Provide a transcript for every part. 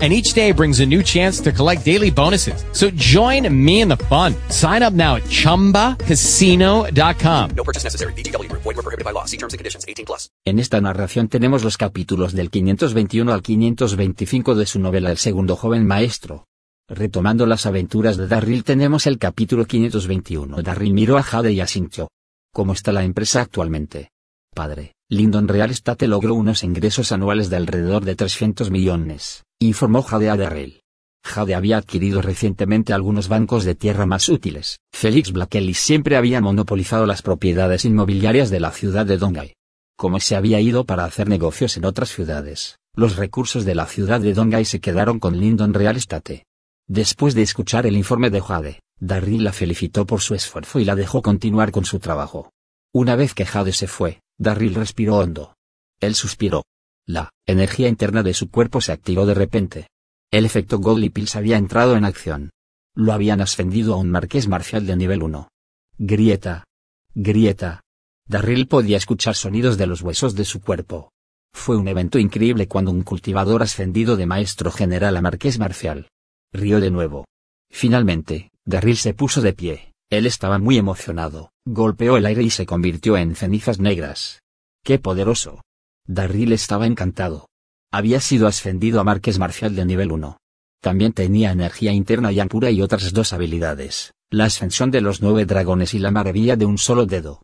and each day brings a new chance to collect daily bonuses. So join me in the fun. Sign up now at ChumbaCasino.com. No purchase necessary. BGW. Void were prohibited by law. See terms and conditions. 18 plus. En esta narración tenemos los capítulos del 521 al 525 de su novela El segundo joven maestro. Retomando las aventuras de Darryl tenemos el capítulo 521. Darryl miró a Jade y asintió. ¿Cómo está la empresa actualmente? Padre, Lyndon Real Estate logró unos ingresos anuales de alrededor de 300 millones, informó Jade a Darryl. Jade había adquirido recientemente algunos bancos de tierra más útiles. Félix Blackelly siempre había monopolizado las propiedades inmobiliarias de la ciudad de Dongay. Como se había ido para hacer negocios en otras ciudades, los recursos de la ciudad de Dongay se quedaron con Lyndon Real Estate. Después de escuchar el informe de Jade, Darryl la felicitó por su esfuerzo y la dejó continuar con su trabajo. Una vez que Jade se fue, Darryl respiró hondo. Él suspiró. La energía interna de su cuerpo se activó de repente. El efecto Godly Pills había entrado en acción. Lo habían ascendido a un marqués marcial de nivel 1. Grieta. Grieta. Darryl podía escuchar sonidos de los huesos de su cuerpo. Fue un evento increíble cuando un cultivador ascendido de maestro general a marqués marcial. Rió de nuevo. Finalmente, Darryl se puso de pie. Él estaba muy emocionado, golpeó el aire y se convirtió en cenizas negras. ¡Qué poderoso! Darryl estaba encantado. Había sido ascendido a Marqués Marcial de nivel 1. También tenía energía interna y ampura y otras dos habilidades, la ascensión de los nueve dragones y la maravilla de un solo dedo.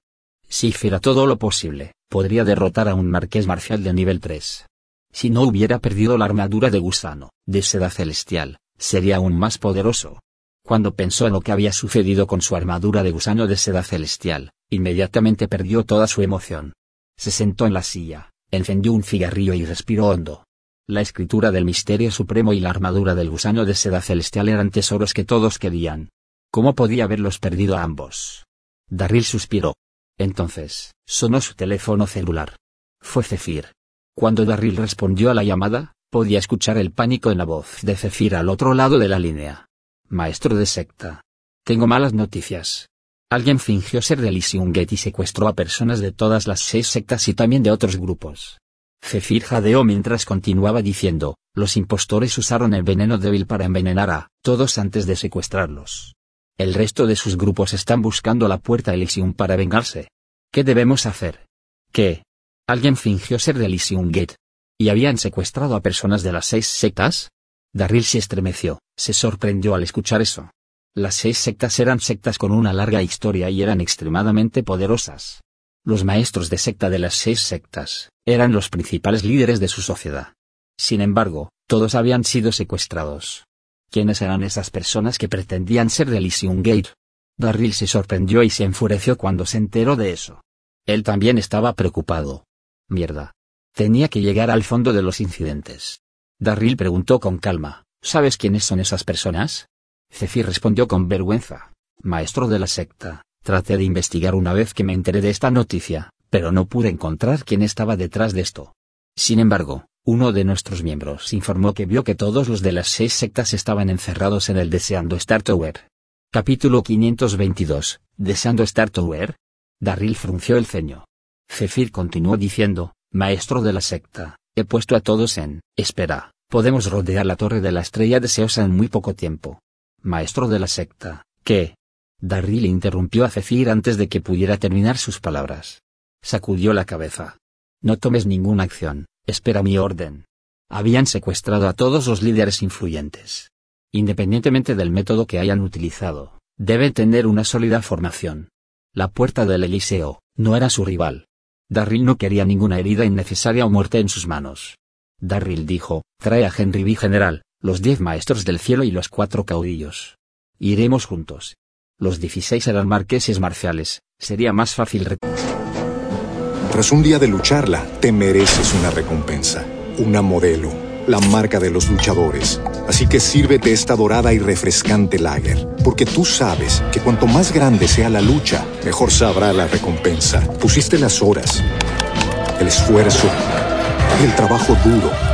Si hiciera todo lo posible, podría derrotar a un Marqués Marcial de nivel 3. Si no hubiera perdido la armadura de gusano, de seda celestial, sería aún más poderoso. Cuando pensó en lo que había sucedido con su armadura de gusano de seda celestial, inmediatamente perdió toda su emoción. Se sentó en la silla, encendió un cigarrillo y respiró hondo. La escritura del misterio supremo y la armadura del gusano de seda celestial eran tesoros que todos querían. ¿Cómo podía haberlos perdido a ambos? Darryl suspiró. Entonces, sonó su teléfono celular. Fue Zephyr. Cuando Darryl respondió a la llamada, podía escuchar el pánico en la voz de Zephyr al otro lado de la línea. Maestro de secta. Tengo malas noticias. Alguien fingió ser de Elysium Gate y secuestró a personas de todas las seis sectas y también de otros grupos. Zephyr jadeó mientras continuaba diciendo, los impostores usaron el veneno débil para envenenar a todos antes de secuestrarlos. El resto de sus grupos están buscando la puerta Elysium para vengarse. ¿Qué debemos hacer? ¿Qué? Alguien fingió ser de Elysium Gate. ¿Y habían secuestrado a personas de las seis sectas? Darryl se estremeció, se sorprendió al escuchar eso. Las seis sectas eran sectas con una larga historia y eran extremadamente poderosas. Los maestros de secta de las seis sectas eran los principales líderes de su sociedad. Sin embargo, todos habían sido secuestrados. ¿Quiénes eran esas personas que pretendían ser de Elysium Gate? Darryl se sorprendió y se enfureció cuando se enteró de eso. Él también estaba preocupado. Mierda. Tenía que llegar al fondo de los incidentes. Darryl preguntó con calma, ¿sabes quiénes son esas personas? Zephyr respondió con vergüenza. Maestro de la secta, traté de investigar una vez que me enteré de esta noticia, pero no pude encontrar quién estaba detrás de esto. Sin embargo, uno de nuestros miembros informó que vio que todos los de las seis sectas estaban encerrados en el Deseando Star Tower. Capítulo 522, ¿Deseando Star Tower? Darryl frunció el ceño. Zephyr continuó diciendo, Maestro de la secta, he puesto a todos en, espera, podemos rodear la torre de la estrella deseosa en muy poco tiempo. Maestro de la secta, ¿qué? Darryl interrumpió a Zephyr antes de que pudiera terminar sus palabras. Sacudió la cabeza. No tomes ninguna acción, espera mi orden. Habían secuestrado a todos los líderes influyentes. Independientemente del método que hayan utilizado, deben tener una sólida formación. La puerta del Eliseo, no era su rival. Darryl no quería ninguna herida innecesaria o muerte en sus manos. Darryl dijo, trae a Henry B. General, los diez maestros del cielo y los cuatro caudillos. Iremos juntos. Los dieciséis eran marqueses marciales, sería más fácil. Tras un día de lucharla, te mereces una recompensa, una modelo, la marca de los luchadores. Así que sírvete esta dorada y refrescante lager, porque tú sabes que cuanto más grande sea la lucha, mejor sabrá la recompensa. Pusiste las horas, el esfuerzo, el trabajo duro.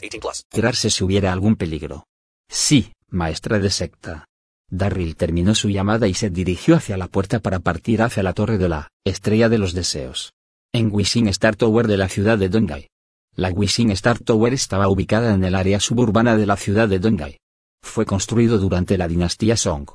18 plus. Enterarse si hubiera algún peligro. Sí, maestra de secta. Darryl terminó su llamada y se dirigió hacia la puerta para partir hacia la torre de la Estrella de los Deseos. En Wishing Star Tower de la ciudad de Dongai. La Wishing Star Tower estaba ubicada en el área suburbana de la ciudad de Dongai. Fue construido durante la dinastía Song.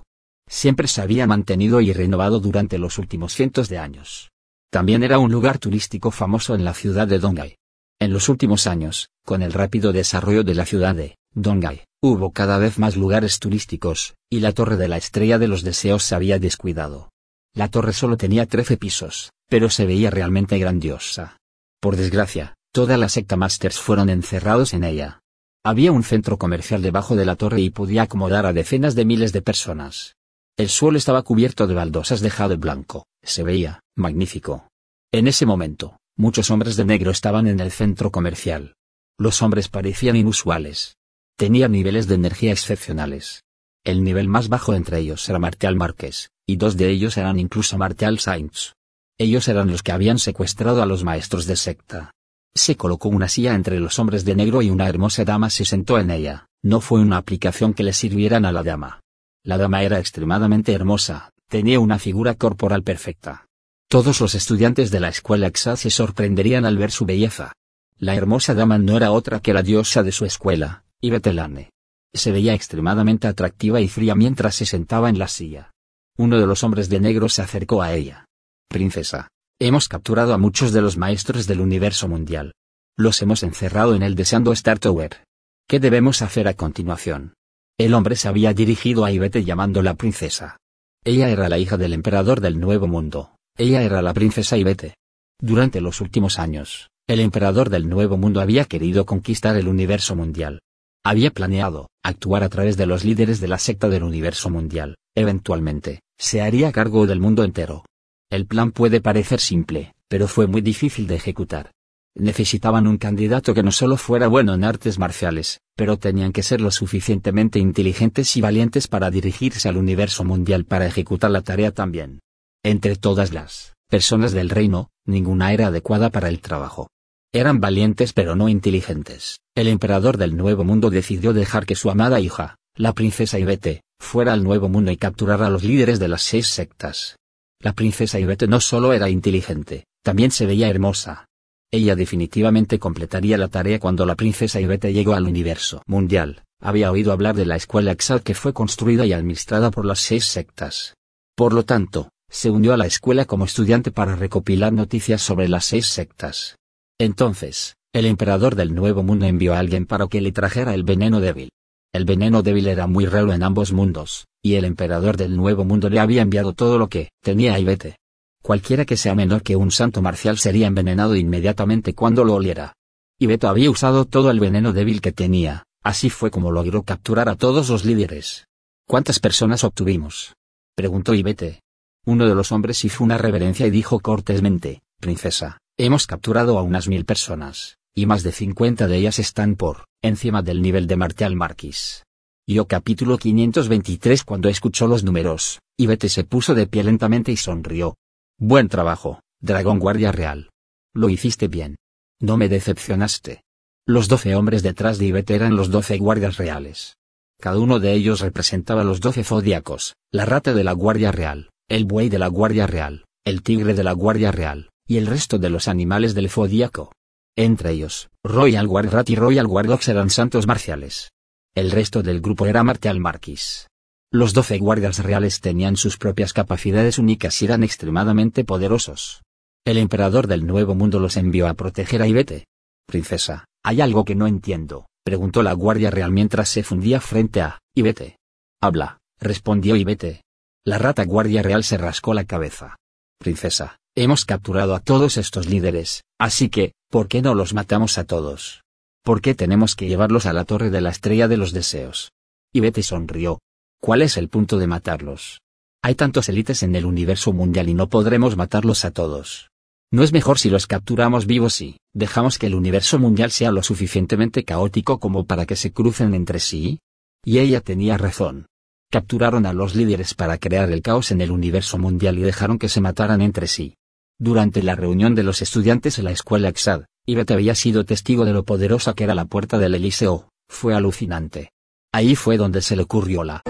Siempre se había mantenido y renovado durante los últimos cientos de años. También era un lugar turístico famoso en la ciudad de Dongai. En los últimos años, con el rápido desarrollo de la ciudad de Dongai, hubo cada vez más lugares turísticos, y la Torre de la Estrella de los Deseos se había descuidado. La torre solo tenía 13 pisos, pero se veía realmente grandiosa. Por desgracia, toda la secta Masters fueron encerrados en ella. Había un centro comercial debajo de la torre y podía acomodar a decenas de miles de personas. El suelo estaba cubierto de baldosas de jade blanco, se veía, magnífico. En ese momento, muchos hombres de negro estaban en el centro comercial. Los hombres parecían inusuales. Tenían niveles de energía excepcionales. El nivel más bajo entre ellos era Martial Márquez, y dos de ellos eran incluso Martial Sainz. Ellos eran los que habían secuestrado a los maestros de secta. Se colocó una silla entre los hombres de negro y una hermosa dama se sentó en ella. No fue una aplicación que le sirvieran a la dama. La dama era extremadamente hermosa, tenía una figura corporal perfecta. Todos los estudiantes de la escuela EXA se sorprenderían al ver su belleza. La hermosa dama no era otra que la diosa de su escuela, Ibetelane. Se veía extremadamente atractiva y fría mientras se sentaba en la silla. Uno de los hombres de negro se acercó a ella. Princesa, hemos capturado a muchos de los maestros del universo mundial. Los hemos encerrado en el Deseando Star Tower. ¿Qué debemos hacer a continuación? El hombre se había dirigido a Ivete llamándola princesa. Ella era la hija del emperador del Nuevo Mundo, ella era la princesa Ivete. Durante los últimos años, el emperador del Nuevo Mundo había querido conquistar el universo mundial. Había planeado, actuar a través de los líderes de la secta del universo mundial, eventualmente, se haría cargo del mundo entero. El plan puede parecer simple, pero fue muy difícil de ejecutar. Necesitaban un candidato que no solo fuera bueno en artes marciales, pero tenían que ser lo suficientemente inteligentes y valientes para dirigirse al universo mundial para ejecutar la tarea también. Entre todas las personas del reino, ninguna era adecuada para el trabajo. Eran valientes pero no inteligentes. El emperador del Nuevo Mundo decidió dejar que su amada hija, la princesa Ivete, fuera al Nuevo Mundo y capturar a los líderes de las seis sectas. La princesa Ivete no solo era inteligente, también se veía hermosa. Ella definitivamente completaría la tarea cuando la princesa Ivete llegó al universo mundial. Había oído hablar de la escuela Exal que fue construida y administrada por las seis sectas. Por lo tanto, se unió a la escuela como estudiante para recopilar noticias sobre las seis sectas. Entonces, el emperador del Nuevo Mundo envió a alguien para que le trajera el veneno débil. El veneno débil era muy raro en ambos mundos, y el emperador del Nuevo Mundo le había enviado todo lo que tenía a Ivete. Cualquiera que sea menor que un santo marcial sería envenenado inmediatamente cuando lo oliera. Ibeto había usado todo el veneno débil que tenía, así fue como logró capturar a todos los líderes. ¿Cuántas personas obtuvimos? preguntó Ibete. Uno de los hombres hizo una reverencia y dijo cortésmente, Princesa, hemos capturado a unas mil personas, y más de cincuenta de ellas están por encima del nivel de Martial Marquis. Yo capítulo 523 Cuando escuchó los números, Ibete se puso de pie lentamente y sonrió. Buen trabajo, Dragón Guardia Real. Lo hiciste bien. No me decepcionaste. Los doce hombres detrás de Ivete eran los doce guardias reales. Cada uno de ellos representaba los doce zodiacos, la rata de la Guardia Real, el buey de la Guardia Real, el tigre de la Guardia Real, y el resto de los animales del zodiaco. Entre ellos, Royal Guard Rat y Royal Guard Ox eran santos marciales. El resto del grupo era martial marquis. Los doce guardias reales tenían sus propias capacidades únicas y eran extremadamente poderosos. El emperador del Nuevo Mundo los envió a proteger a Ivete. Princesa, hay algo que no entiendo, preguntó la guardia real mientras se fundía frente a Ivete. Habla, respondió Ivete. La rata guardia real se rascó la cabeza. Princesa, hemos capturado a todos estos líderes, así que, ¿por qué no los matamos a todos? ¿Por qué tenemos que llevarlos a la torre de la estrella de los deseos? Ivete sonrió. ¿Cuál es el punto de matarlos? Hay tantos élites en el universo mundial y no podremos matarlos a todos. ¿No es mejor si los capturamos vivos y dejamos que el universo mundial sea lo suficientemente caótico como para que se crucen entre sí? Y ella tenía razón. Capturaron a los líderes para crear el caos en el universo mundial y dejaron que se mataran entre sí. Durante la reunión de los estudiantes en la escuela Exad, Ivete había sido testigo de lo poderosa que era la puerta del Eliseo, fue alucinante. Ahí fue donde se le ocurrió la...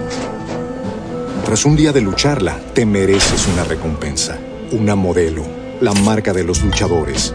Tras un día de lucharla, te mereces una recompensa, una modelo la marca de los luchadores.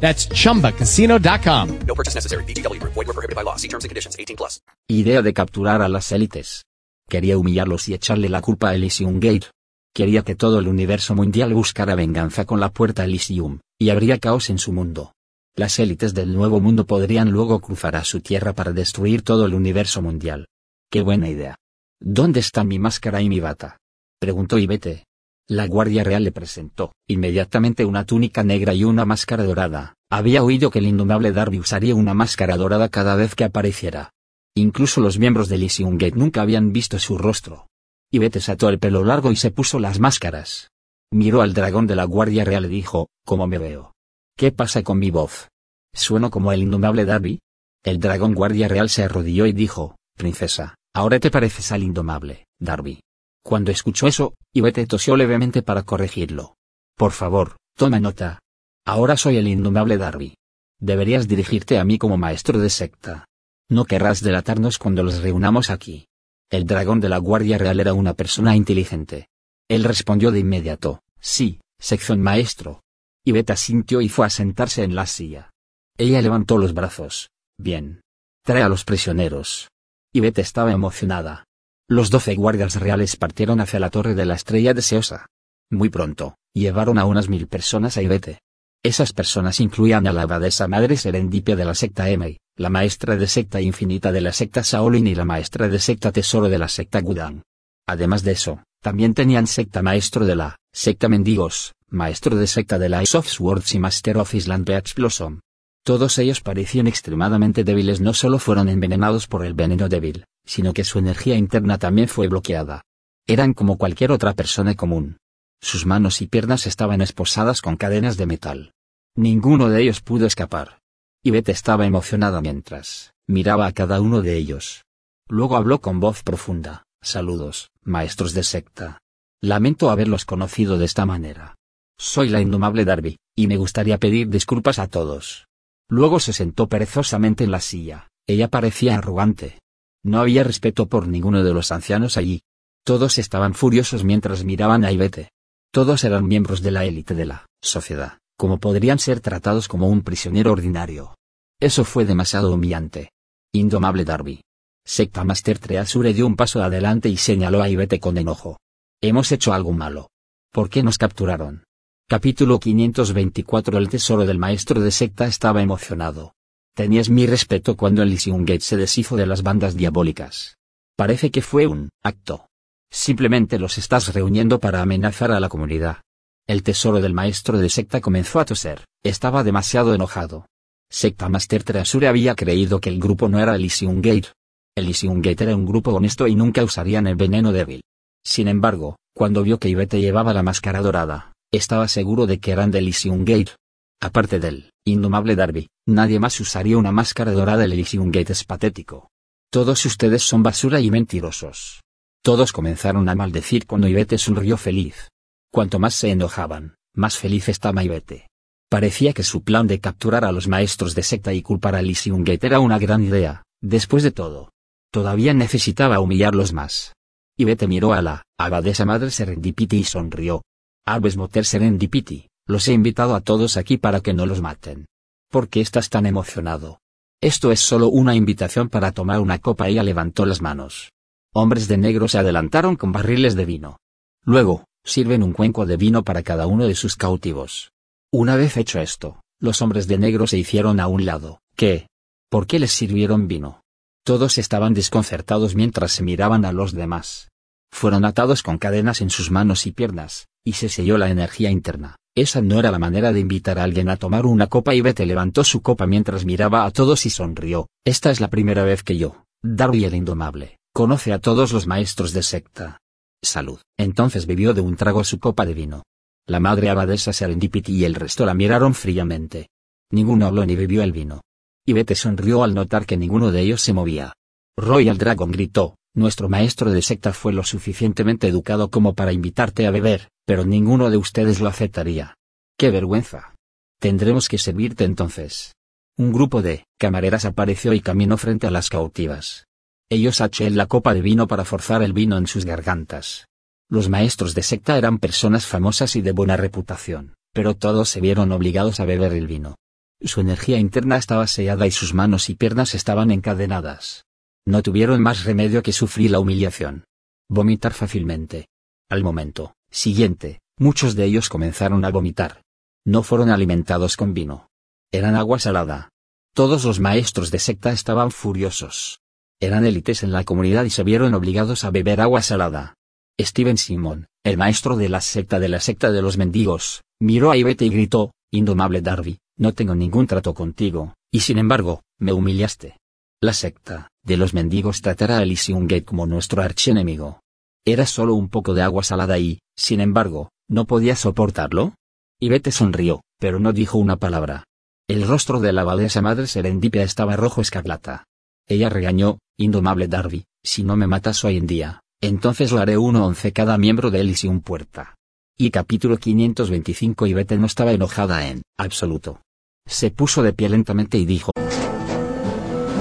That's chumbacasino.com. No purchase necessary. BGW. Void were prohibited by law. See terms and conditions. 18 plus. Idea de capturar a las élites. Quería humillarlos y echarle la culpa a Elysium Gate. Quería que todo el universo mundial buscara venganza con la puerta Elysium, y habría caos en su mundo. Las élites del nuevo mundo podrían luego cruzar a su tierra para destruir todo el universo mundial. ¡Qué buena idea! ¿Dónde está mi máscara y mi bata? Preguntó Ivete. La Guardia Real le presentó, inmediatamente una túnica negra y una máscara dorada. Había oído que el indomable Darby usaría una máscara dorada cada vez que apareciera. Incluso los miembros de Elysium Gate nunca habían visto su rostro. Ivete ató el pelo largo y se puso las máscaras. Miró al dragón de la Guardia Real y dijo, ¿cómo me veo? ¿Qué pasa con mi voz? ¿Sueno como el indomable Darby? El dragón Guardia Real se arrodilló y dijo, Princesa, ahora te pareces al indomable, Darby. Cuando escuchó eso, Ivete tosió levemente para corregirlo. Por favor, toma nota. Ahora soy el indomable Darby. Deberías dirigirte a mí como maestro de secta. No querrás delatarnos cuando los reunamos aquí. El dragón de la Guardia Real era una persona inteligente. Él respondió de inmediato, sí, sección maestro. Iveta sintió y fue a sentarse en la silla. Ella levantó los brazos. Bien. Trae a los prisioneros. Ivete estaba emocionada. Los doce guardias reales partieron hacia la torre de la estrella deseosa. Muy pronto, llevaron a unas mil personas a Ivete. Esas personas incluían a la abadesa madre serendipia de la secta Emei, la maestra de secta infinita de la secta Shaolin y la maestra de secta tesoro de la secta Gudang. Además de eso, también tenían secta maestro de la secta mendigos, maestro de secta de la Ice of Swords y Master of Island Beach Blossom. Todos ellos parecían extremadamente débiles no solo fueron envenenados por el veneno débil, sino que su energía interna también fue bloqueada. Eran como cualquier otra persona común. Sus manos y piernas estaban esposadas con cadenas de metal. Ninguno de ellos pudo escapar. Ivette estaba emocionada mientras miraba a cada uno de ellos. Luego habló con voz profunda, saludos, maestros de secta. Lamento haberlos conocido de esta manera. Soy la indomable Darby, y me gustaría pedir disculpas a todos. Luego se sentó perezosamente en la silla, ella parecía arrogante. No había respeto por ninguno de los ancianos allí. Todos estaban furiosos mientras miraban a Ivete. Todos eran miembros de la élite de la sociedad, como podrían ser tratados como un prisionero ordinario. Eso fue demasiado humillante. Indomable Darby. Secta Master Treasure dio un paso adelante y señaló a Ivete con enojo. Hemos hecho algo malo. ¿Por qué nos capturaron? Capítulo 524 El tesoro del maestro de secta estaba emocionado. Tenías mi respeto cuando Elysium Gate se deshizo de las bandas diabólicas. Parece que fue un acto. Simplemente los estás reuniendo para amenazar a la comunidad. El tesoro del maestro de secta comenzó a toser, estaba demasiado enojado. Secta Master Treasure había creído que el grupo no era Elysium Gate. Elysium Gate era un grupo honesto y nunca usarían el veneno débil. Sin embargo, cuando vio que Ivete llevaba la máscara dorada, estaba seguro de que eran de Elysium Gate. Aparte del indomable Darby, nadie más usaría una máscara dorada. El Elysium Gate es patético. Todos ustedes son basura y mentirosos. Todos comenzaron a maldecir cuando Ivete sonrió feliz. Cuanto más se enojaban, más feliz estaba Ivete. Parecía que su plan de capturar a los maestros de secta y culpar a Elysium Gate era una gran idea, después de todo. Todavía necesitaba humillarlos más. Ivete miró a la abadesa madre Serendipity y sonrió. Albes Moter Serendipity, los he invitado a todos aquí para que no los maten. ¿Por qué estás tan emocionado? Esto es solo una invitación para tomar una copa. Ella levantó las manos. Hombres de negro se adelantaron con barriles de vino. Luego, sirven un cuenco de vino para cada uno de sus cautivos. Una vez hecho esto, los hombres de negro se hicieron a un lado. ¿Qué? ¿Por qué les sirvieron vino? Todos estaban desconcertados mientras se miraban a los demás. Fueron atados con cadenas en sus manos y piernas, y se selló la energía interna. Esa no era la manera de invitar a alguien a tomar una copa y Bete levantó su copa mientras miraba a todos y sonrió. Esta es la primera vez que yo, Darby el Indomable, conoce a todos los maestros de secta. Salud. Entonces bebió de un trago su copa de vino. La madre abadesa Serendipity y el resto la miraron fríamente. Ninguno habló ni bebió el vino. Y Bete sonrió al notar que ninguno de ellos se movía. Royal Dragon gritó, nuestro maestro de secta fue lo suficientemente educado como para invitarte a beber, pero ninguno de ustedes lo aceptaría. ¡Qué vergüenza! Tendremos que servirte entonces. Un grupo de camareras apareció y caminó frente a las cautivas. Ellos echaron la copa de vino para forzar el vino en sus gargantas. Los maestros de secta eran personas famosas y de buena reputación, pero todos se vieron obligados a beber el vino. Su energía interna estaba sellada y sus manos y piernas estaban encadenadas. No tuvieron más remedio que sufrir la humillación. Vomitar fácilmente. Al momento, siguiente, muchos de ellos comenzaron a vomitar. No fueron alimentados con vino. Eran agua salada. Todos los maestros de secta estaban furiosos. Eran élites en la comunidad y se vieron obligados a beber agua salada. Steven Simon, el maestro de la secta de la secta de los mendigos, miró a Ivete y gritó, Indomable Darby, no tengo ningún trato contigo, y sin embargo, me humillaste. La secta de los mendigos tratará a Elysium como nuestro archienemigo. Era solo un poco de agua salada y, sin embargo, ¿no podía soportarlo? Ivete sonrió, pero no dijo una palabra. El rostro de la abadesa madre serendipia estaba rojo escarlata. Ella regañó, indomable Darby, si no me matas hoy en día, entonces lo haré uno once cada miembro de Elysium Puerta. Y capítulo 525 Ivete no estaba enojada en absoluto. Se puso de pie lentamente y dijo,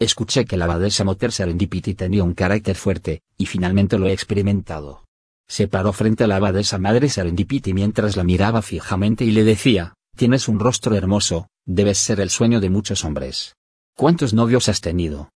Escuché que la abadesa Moter Serendipity tenía un carácter fuerte, y finalmente lo he experimentado. Se paró frente a la abadesa madre Serendipity mientras la miraba fijamente y le decía, tienes un rostro hermoso, debes ser el sueño de muchos hombres. ¿Cuántos novios has tenido?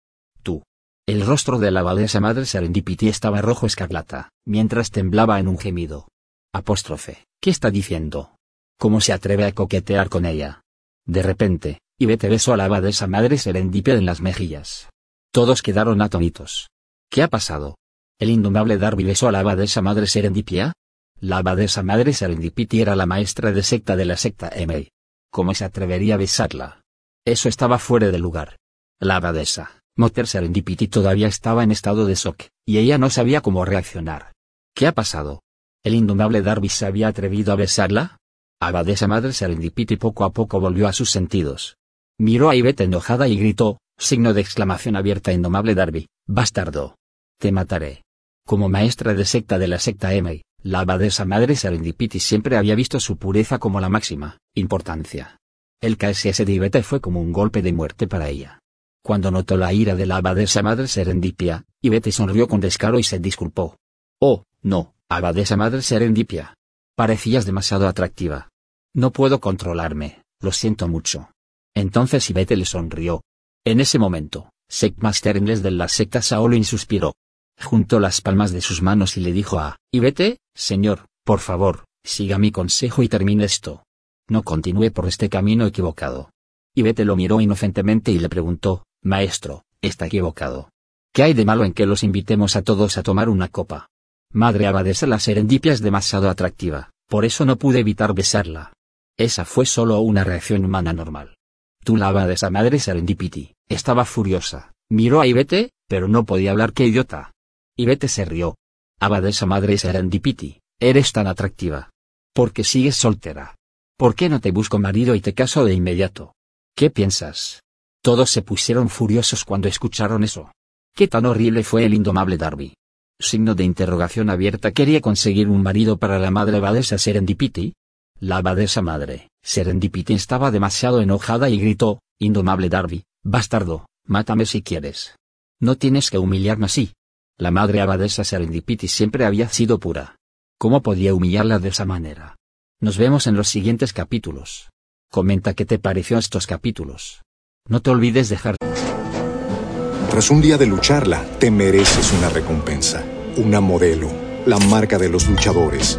Tú. El rostro de la abadesa madre Serendipity estaba rojo escarlata, mientras temblaba en un gemido. Apóstrofe, ¿qué está diciendo? ¿Cómo se atreve a coquetear con ella? De repente, Ivete besó a la abadesa madre Serendipia en las mejillas. Todos quedaron atónitos. ¿Qué ha pasado? ¿El indomable Darby besó a la abadesa madre Serendipia? La abadesa madre Serendipity era la maestra de secta de la secta M. ¿Cómo se atrevería a besarla? Eso estaba fuera de lugar. La abadesa, Mother Serendipity todavía estaba en estado de shock, y ella no sabía cómo reaccionar. ¿Qué ha pasado? ¿El indomable Darby se había atrevido a besarla? Abadesa Madre Serendipity poco a poco volvió a sus sentidos. Miró a Ivette enojada y gritó, signo de exclamación abierta indomable Darby, bastardo. Te mataré. Como maestra de secta de la secta M, la abadesa Madre Serendipity siempre había visto su pureza como la máxima importancia. El KSS de Ivette fue como un golpe de muerte para ella. Cuando notó la ira de la abadesa Madre Serendipia, Ivette sonrió con descaro y se disculpó. Oh, no, abadesa Madre Serendipia. Parecías demasiado atractiva. No puedo controlarme, lo siento mucho. Entonces Ivete le sonrió. En ese momento, Secmaster inglés de la secta Saolin suspiró. Juntó las palmas de sus manos y le dijo a Ivete, señor, por favor, siga mi consejo y termine esto. No continúe por este camino equivocado. Ivete lo miró inocentemente y le preguntó, Maestro, está equivocado. ¿Qué hay de malo en que los invitemos a todos a tomar una copa? Madre abadesa la serendipia es demasiado atractiva, por eso no pude evitar besarla. Esa fue solo una reacción humana normal. Tú la abadesa madre serendipity, estaba furiosa, miró a Ivete, pero no podía hablar qué idiota. Ivete se rió. Abadesa madre serendipity, eres tan atractiva. ¿Por qué sigues soltera? ¿Por qué no te busco marido y te caso de inmediato? ¿Qué piensas? Todos se pusieron furiosos cuando escucharon eso. ¿Qué tan horrible fue el indomable Darby? Signo de interrogación abierta quería conseguir un marido para la madre abadesa Serendipity. La abadesa madre, Serendipity estaba demasiado enojada y gritó, Indomable Darby, bastardo, mátame si quieres. No tienes que humillarme así. La madre abadesa Serendipity siempre había sido pura. ¿Cómo podía humillarla de esa manera? Nos vemos en los siguientes capítulos. Comenta qué te pareció estos capítulos. No te olvides dejar Tras un día de lucharla, te mereces una recompensa, una modelo, la marca de los luchadores.